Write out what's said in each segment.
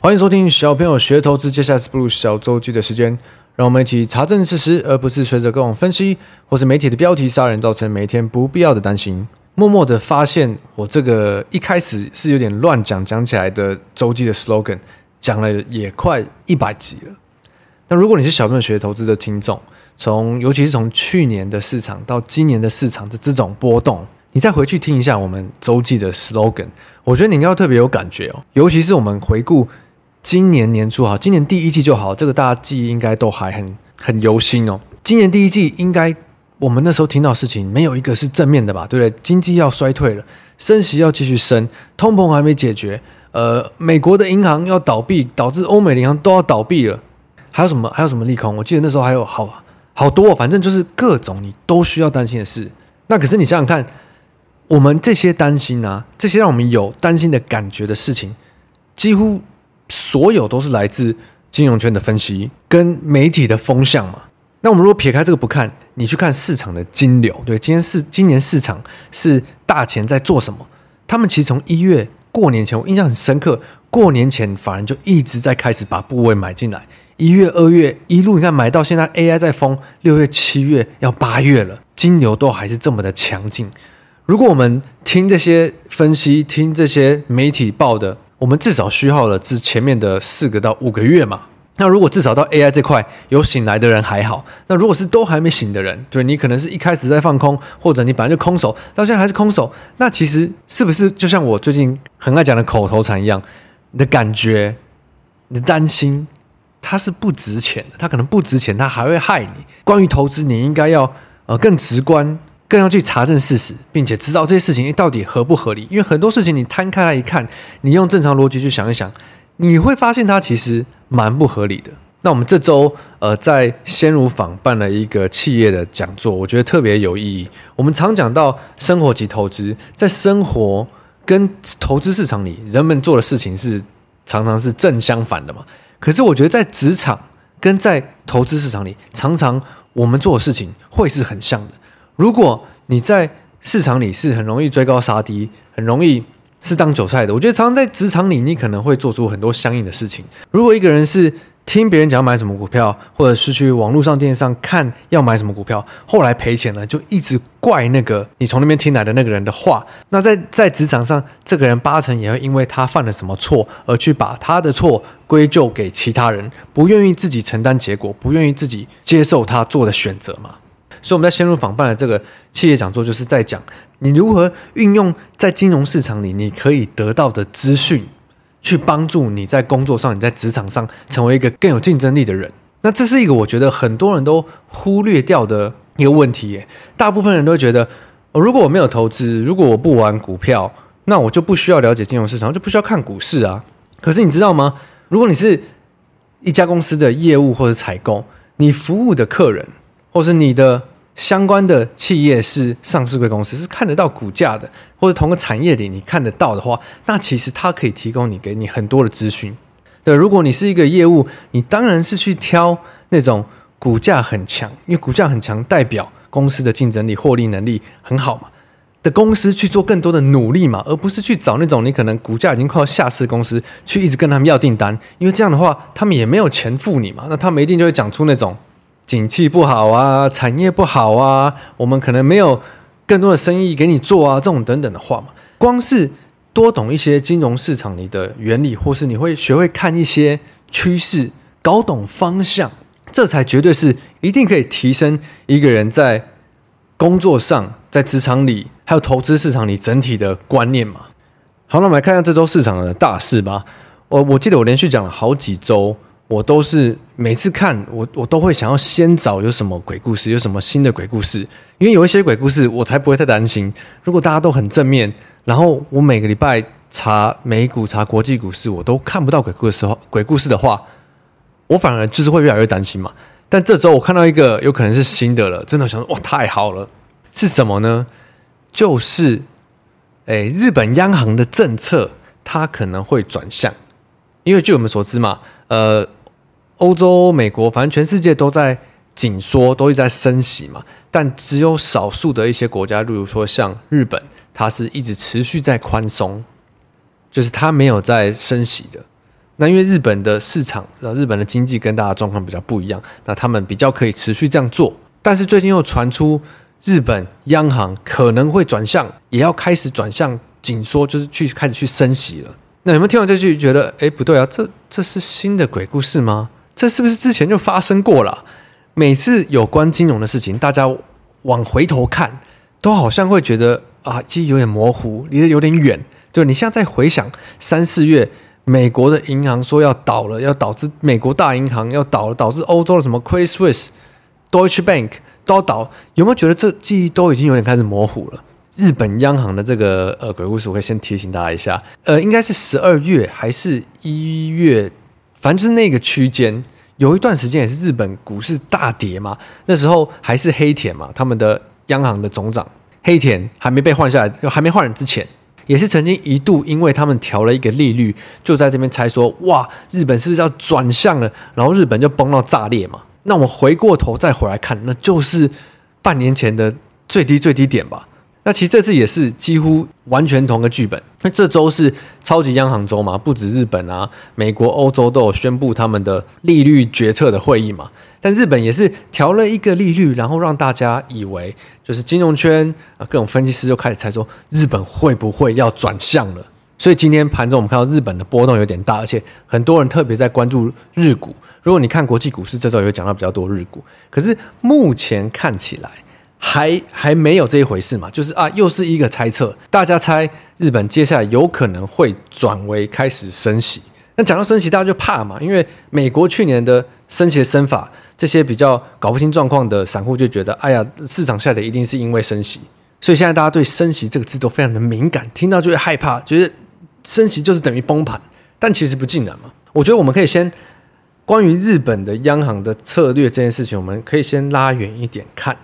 欢迎收听小朋友学投资，接下来是布鲁小周记的时间，让我们一起查证事实，而不是随着各种分析或是媒体的标题杀人，造成每天不必要的担心。默默的发现，我这个一开始是有点乱讲讲起来的周记的 slogan，讲了也快一百集了。那如果你是小朋友学投资的听众，从尤其是从去年的市场到今年的市场的这种波动，你再回去听一下我们周记的 slogan，我觉得你应该要特别有感觉哦。尤其是我们回顾今年年初哈，今年第一季就好，这个大家记忆应该都还很很犹新哦。今年第一季应该我们那时候听到事情没有一个是正面的吧？对不对？经济要衰退了，升息要继续升，通膨还没解决，呃，美国的银行要倒闭，导致欧美银行都要倒闭了。还有什么？还有什么利空？我记得那时候还有好好多，反正就是各种你都需要担心的事。那可是你想想看，我们这些担心啊，这些让我们有担心的感觉的事情，几乎所有都是来自金融圈的分析跟媒体的风向嘛。那我们如果撇开这个不看，你去看市场的金流，对，今天是今年市场是大钱在做什么？他们其实从一月过年前，我印象很深刻，过年前法人就一直在开始把部位买进来。一月、二月一路，你看买到现在，AI 在疯，六月、七月要八月了，金牛都还是这么的强劲。如果我们听这些分析，听这些媒体报的，我们至少需要了之前面的四个到五个月嘛。那如果至少到 AI 这块有醒来的人还好，那如果是都还没醒的人，对，你可能是一开始在放空，或者你本来就空手，到现在还是空手，那其实是不是就像我最近很爱讲的口头禅一样，你的感觉，你的担心？它是不值钱的，它可能不值钱，它还会害你。关于投资，你应该要呃更直观，更要去查证事实，并且知道这些事情到底合不合理。因为很多事情你摊开来一看，你用正常逻辑去想一想，你会发现它其实蛮不合理的。那我们这周呃在鲜乳坊办了一个企业的讲座，我觉得特别有意义。我们常讲到生活及投资，在生活跟投资市场里，人们做的事情是常常是正相反的嘛。可是我觉得在职场跟在投资市场里，常常我们做的事情会是很像的。如果你在市场里是很容易追高杀低，很容易是当韭菜的，我觉得常常在职场里，你可能会做出很多相应的事情。如果一个人是听别人讲买什么股票，或者是去网络上、电视上看要买什么股票，后来赔钱了，就一直怪那个你从那边听来的那个人的话。那在在职场上，这个人八成也会因为他犯了什么错，而去把他的错归咎给其他人，不愿意自己承担结果，不愿意自己接受他做的选择嘛。所以我们在鲜乳坊办的这个企业讲座，就是在讲你如何运用在金融市场里你可以得到的资讯。去帮助你在工作上，你在职场上成为一个更有竞争力的人。那这是一个我觉得很多人都忽略掉的一个问题耶。大部分人都觉得，如果我没有投资，如果我不玩股票，那我就不需要了解金融市场，就不需要看股市啊。可是你知道吗？如果你是一家公司的业务或者采购，你服务的客人，或是你的。相关的企业是上市柜公司，是看得到股价的，或者同个产业里你看得到的话，那其实它可以提供你给你很多的资讯。对，如果你是一个业务，你当然是去挑那种股价很强，因为股价很强代表公司的竞争力、获利能力很好嘛的公司去做更多的努力嘛，而不是去找那种你可能股价已经快要下市公司去一直跟他们要订单，因为这样的话他们也没有钱付你嘛，那他们一定就会讲出那种。景气不好啊，产业不好啊，我们可能没有更多的生意给你做啊，这种等等的话嘛。光是多懂一些金融市场里的原理，或是你会学会看一些趋势，搞懂方向，这才绝对是一定可以提升一个人在工作上、在职场里，还有投资市场里整体的观念嘛。好，那我们来看一下这周市场的大事吧。我我记得我连续讲了好几周。我都是每次看我，我都会想要先找有什么鬼故事，有什么新的鬼故事，因为有一些鬼故事，我才不会太担心。如果大家都很正面，然后我每个礼拜查美股、查国际股市，我都看不到鬼故事的时候，鬼故事的话，我反而就是会越来越担心嘛。但这周我看到一个有可能是新的了，真的想说哇，太好了！是什么呢？就是诶，日本央行的政策它可能会转向，因为据我们所知嘛，呃。欧洲、美国，反正全世界都在紧缩，都一直在升息嘛。但只有少数的一些国家，例如说像日本，它是一直持续在宽松，就是它没有在升息的。那因为日本的市场，日本的经济跟大家状况比较不一样，那他们比较可以持续这样做。但是最近又传出日本央行可能会转向，也要开始转向紧缩，就是去开始去升息了。那有没有听完这句觉得，哎，不对啊，这这是新的鬼故事吗？这是不是之前就发生过了？每次有关金融的事情，大家往回头看，都好像会觉得啊，其实有点模糊，离得有点远。就你现在再回想三四月。美国的银行说要倒了，要导致美国大银行要倒了，导致欧洲的什么 Credit Suisse、Deutsche Bank 都要倒，有没有觉得这记忆都已经有点开始模糊了？日本央行的这个呃鬼故事，我可以先提醒大家一下，呃，应该是十二月还是一月，反正就是那个区间，有一段时间也是日本股市大跌嘛，那时候还是黑田嘛，他们的央行的总长黑田还没被换下来，就还没换人之前。也是曾经一度，因为他们调了一个利率，就在这边猜说，哇，日本是不是要转向了？然后日本就崩到炸裂嘛。那我回过头再回来看，那就是半年前的最低最低点吧。那其实这次也是几乎完全同个剧本。那这周是超级央行周嘛，不止日本啊，美国、欧洲都有宣布他们的利率决策的会议嘛。但日本也是调了一个利率，然后让大家以为就是金融圈啊，各种分析师就开始猜说日本会不会要转向了。所以今天盘中我们看到日本的波动有点大，而且很多人特别在关注日股。如果你看国际股市，这周也会讲到比较多日股。可是目前看起来还还没有这一回事嘛，就是啊，又是一个猜测，大家猜日本接下来有可能会转为开始升息。那讲到升息，大家就怕嘛，因为美国去年的升息的升法。这些比较搞不清状况的散户就觉得，哎呀，市场下跌一定是因为升息，所以现在大家对“升息”这个字都非常的敏感，听到就会害怕，觉得升息就是等于崩盘。但其实不尽然嘛。我觉得我们可以先关于日本的央行的策略这件事情，我们可以先拉远一点看，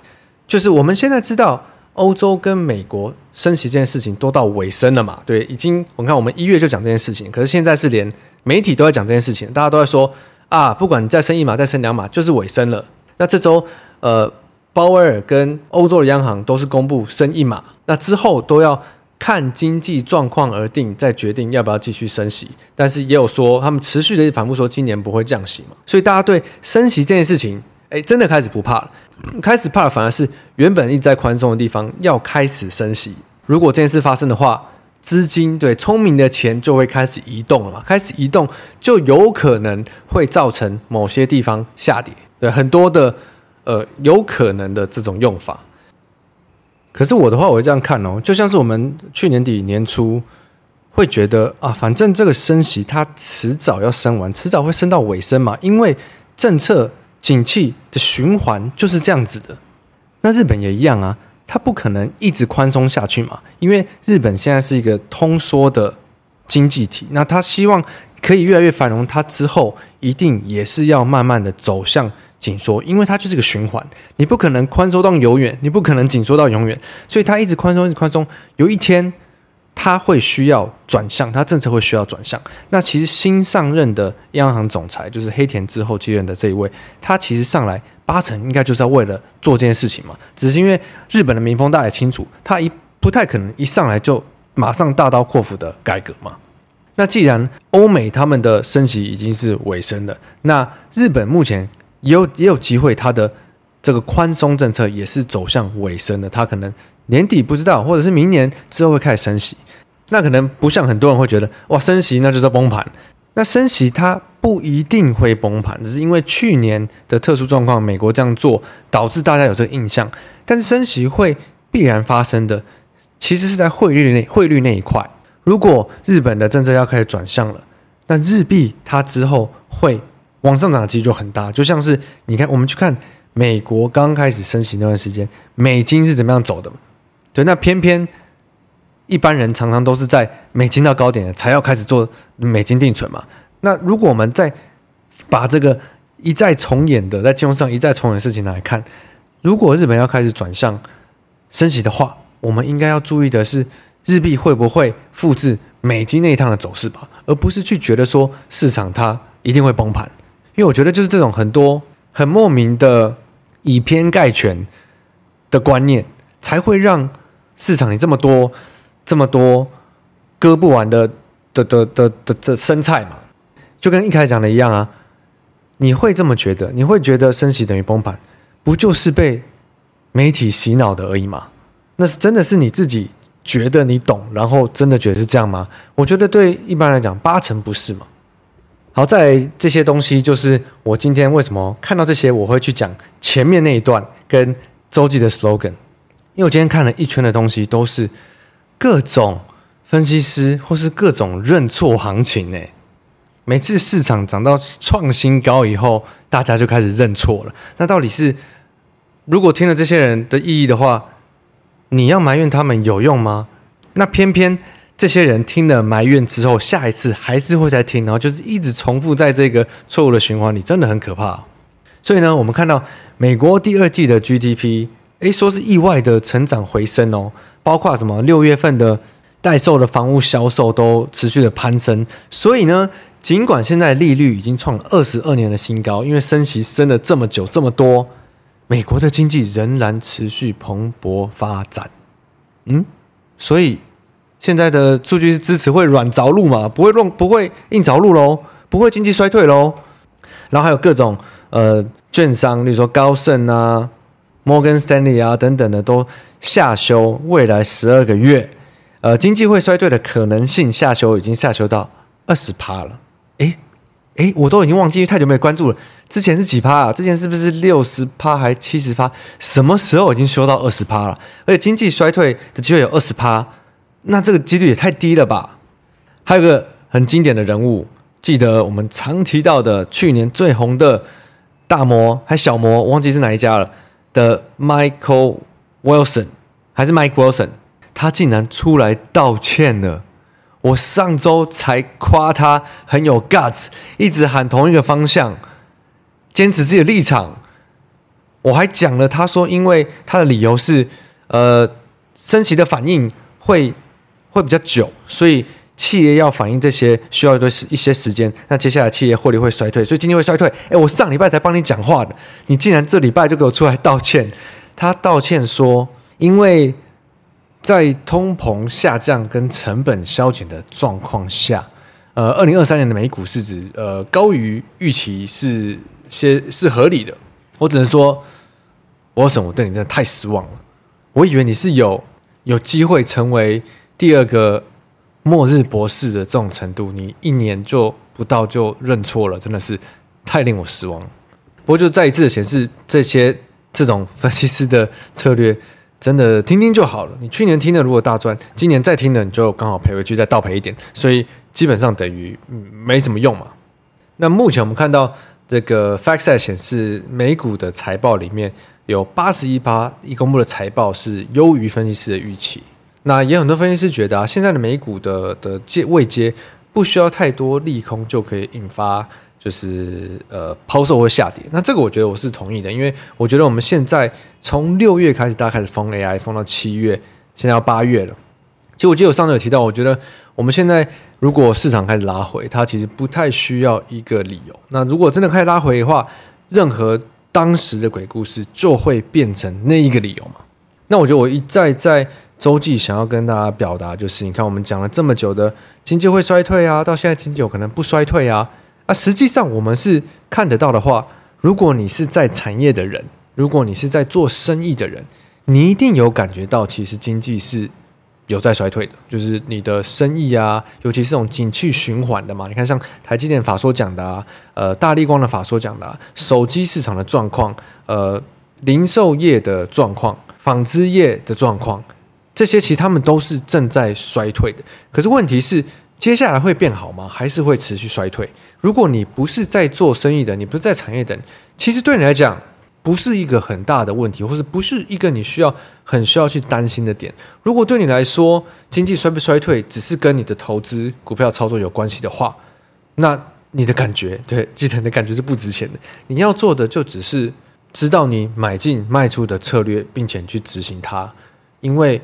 就是我们现在知道欧洲跟美国升息这件事情都到尾声了嘛？对，已经我看我们一月就讲这件事情，可是现在是连媒体都在讲这件事情，大家都在说。啊，不管你再升一码，再升两码，就是尾声了。那这周，呃，鲍威尔跟欧洲的央行都是公布升一码，那之后都要看经济状况而定，再决定要不要继续升息。但是也有说，他们持续的反复说今年不会降息嘛。所以大家对升息这件事情，哎，真的开始不怕了。开始怕反而是原本一直在宽松的地方要开始升息。如果这件事发生的话，资金对聪明的钱就会开始移动了嘛，开始移动就有可能会造成某些地方下跌，对很多的呃有可能的这种用法。可是我的话，我会这样看哦，就像是我们去年底年初会觉得啊，反正这个升息它迟早要升完，迟早会升到尾声嘛，因为政策景气的循环就是这样子的。那日本也一样啊。它不可能一直宽松下去嘛，因为日本现在是一个通缩的经济体，那它希望可以越来越繁荣，它之后一定也是要慢慢的走向紧缩，因为它就是个循环，你不可能宽松到永远，你不可能紧缩到永远，所以它一直宽松，一直宽松，有一天它会需要转向，它政策会需要转向。那其实新上任的央行总裁就是黑田之后继任的这一位，他其实上来。八成应该就是要为了做这件事情嘛，只是因为日本的民风大家也清楚，他一不太可能一上来就马上大刀阔斧的改革嘛。那既然欧美他们的升息已经是尾声了，那日本目前也有也有机会，它的这个宽松政策也是走向尾声的，它可能年底不知道，或者是明年之后会开始升息。那可能不像很多人会觉得，哇，升息那就是崩盘。那升息它不一定会崩盘，只是因为去年的特殊状况，美国这样做导致大家有这个印象。但是升息会必然发生的，其实是在汇率那汇率那一块。如果日本的政策要开始转向了，那日币它之后会往上涨的几率就很大。就像是你看，我们去看美国刚开始升息那段时间，美金是怎么样走的？对，那偏偏。一般人常常都是在美金到高点才要开始做美金定存嘛。那如果我们再把这个一再重演的在金融上一再重演的事情来看，如果日本要开始转向升息的话，我们应该要注意的是日币会不会复制美金那一趟的走势吧，而不是去觉得说市场它一定会崩盘。因为我觉得就是这种很多很莫名的以偏概全的观念，才会让市场里这么多。这么多割不完的的的的的的生菜嘛，就跟一开始讲的一样啊，你会这么觉得？你会觉得升息等于崩盘，不就是被媒体洗脑的而已吗？那是真的是你自己觉得你懂，然后真的觉得是这样吗？我觉得对一般来讲，八成不是嘛。好，在这些东西就是我今天为什么看到这些，我会去讲前面那一段跟周记的 slogan，因为我今天看了一圈的东西，都是各种分析师或是各种认错行情呢。每次市场涨到创新高以后，大家就开始认错了。那到底是如果听了这些人的意义的话，你要埋怨他们有用吗？那偏偏。这些人听了埋怨之后，下一次还是会再听，然后就是一直重复在这个错误的循环里，真的很可怕。所以呢，我们看到美国第二季的 GDP，诶，说是意外的成长回升哦，包括什么六月份的待售的房屋销售都持续的攀升。所以呢，尽管现在利率已经创了二十二年的新高，因为升息升了这么久这么多，美国的经济仍然持续蓬勃发展。嗯，所以。现在的数据是支持会软着陆嘛？不会乱，不会硬着陆喽，不会经济衰退喽。然后还有各种呃券商，例如说高盛啊、摩根士丹利啊等等的，都下修未来十二个月呃经济会衰退的可能性，下修已经下修到二十趴了。诶诶，我都已经忘记太久没有关注了，之前是几趴啊？之前是不是六十趴还七十趴？什么时候已经修到二十趴了？而且经济衰退的机会有二十趴。那这个几率也太低了吧？还有个很经典的人物，记得我们常提到的去年最红的大摩还小魔，忘记是哪一家了的 Michael Wilson 还是 Mike Wilson，他竟然出来道歉了。我上周才夸他很有 guts，一直喊同一个方向，坚持自己的立场。我还讲了，他说因为他的理由是，呃，升息的反应会。会比较久，所以企业要反映这些需要一段时一些时间。那接下来企业获利会衰退，所以经济会衰退。诶，我上礼拜才帮你讲话的，你竟然这礼拜就给我出来道歉？他道歉说，因为在通膨下降跟成本削减的状况下，呃，二零二三年的美股市值呃高于预期是些是合理的。我只能说，沃森，我对你真的太失望了。我以为你是有有机会成为。第二个末日博士的这种程度，你一年就不到就认错了，真的是太令我失望了。不过就再一次的显示，这些这种分析师的策略真的听听就好了。你去年听的如果大赚，今年再听的你就刚好赔回去，再倒赔一点，所以基本上等于没什么用嘛。那目前我们看到这个 FactSet 显示，美股的财报里面有八十一趴已公布的财报是优于分析师的预期。那也有很多分析师觉得啊，现在的美股的的接未接不需要太多利空就可以引发就是呃抛售或下跌。那这个我觉得我是同意的，因为我觉得我们现在从六月开始，大家开始封 AI，封到七月，现在要八月了。其实我记得我上次有提到，我觉得我们现在如果市场开始拉回，它其实不太需要一个理由。那如果真的开始拉回的话，任何当时的鬼故事就会变成那一个理由嘛。那我觉得我一再在。周记想要跟大家表达，就是你看我们讲了这么久的经济会衰退啊，到现在经济有可能不衰退啊。啊，实际上我们是看得到的话，如果你是在产业的人，如果你是在做生意的人，你一定有感觉到，其实经济是有在衰退的，就是你的生意啊，尤其是这种景气循环的嘛。你看，像台积电法说讲的啊，呃，大立光的法说讲的啊，手机市场的状况，呃，零售业的状况，纺织业的状况。这些其实他们都是正在衰退的，可是问题是，接下来会变好吗？还是会持续衰退？如果你不是在做生意的，你不是在产业的，其实对你来讲不是一个很大的问题，或者不是一个你需要很需要去担心的点。如果对你来说，经济衰不衰退只是跟你的投资股票操作有关系的话，那你的感觉，对，记得你的感觉是不值钱的。你要做的就只是知道你买进卖出的策略，并且去执行它，因为。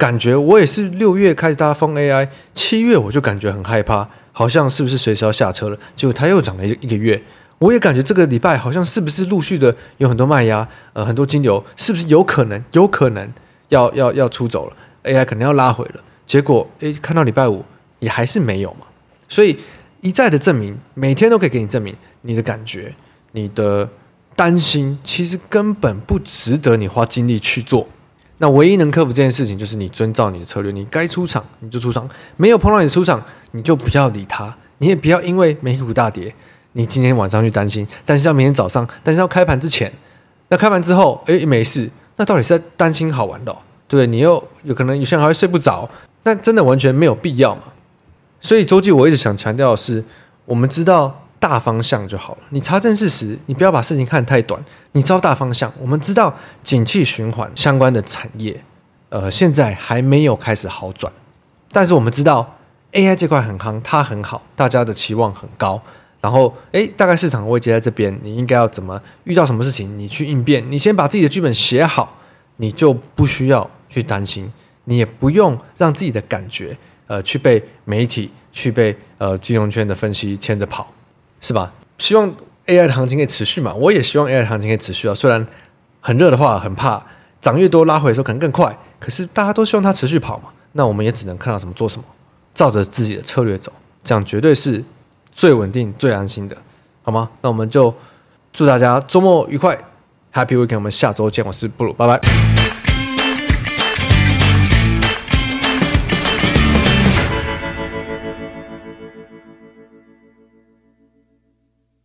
感觉我也是六月开始大家疯 AI，七月我就感觉很害怕，好像是不是随时要下车了？结果它又涨了一一个月，我也感觉这个礼拜好像是不是陆续的有很多卖压，呃，很多金流是不是有可能有可能要要要出走了？AI 可能要拉回了。结果诶，看到礼拜五也还是没有嘛，所以一再的证明，每天都可以给你证明，你的感觉、你的担心，其实根本不值得你花精力去做。那唯一能克服这件事情，就是你遵照你的策略，你该出场你就出场，没有碰到你出场，你就不要理他，你也不要因为美股大跌，你今天晚上去担心，担心到明天早上，担心到开盘之前，那开盘之后，诶，没事，那到底是在担心好玩的哦？对？你又有可能有些人还会睡不着，那真的完全没有必要嘛。所以周记我一直想强调的是，我们知道大方向就好了。你查证事实，你不要把事情看太短。你知道大方向，我们知道景气循环相关的产业，呃，现在还没有开始好转，但是我们知道 AI 这块很夯，它很好，大家的期望很高。然后，诶，大概市场位置在这边，你应该要怎么遇到什么事情，你去应变。你先把自己的剧本写好，你就不需要。去担心，你也不用让自己的感觉，呃，去被媒体、去被呃金融圈的分析牵着跑，是吧？希望 AI 的行情可以持续嘛，我也希望 AI 的行情可以持续啊。虽然很热的话，很怕涨越多拉回的时候可能更快，可是大家都希望它持续跑嘛。那我们也只能看到什么做什么，照着自己的策略走，这样绝对是最稳定、最安心的，好吗？那我们就祝大家周末愉快，Happy Weekend！我们下周见，我是布鲁，拜拜。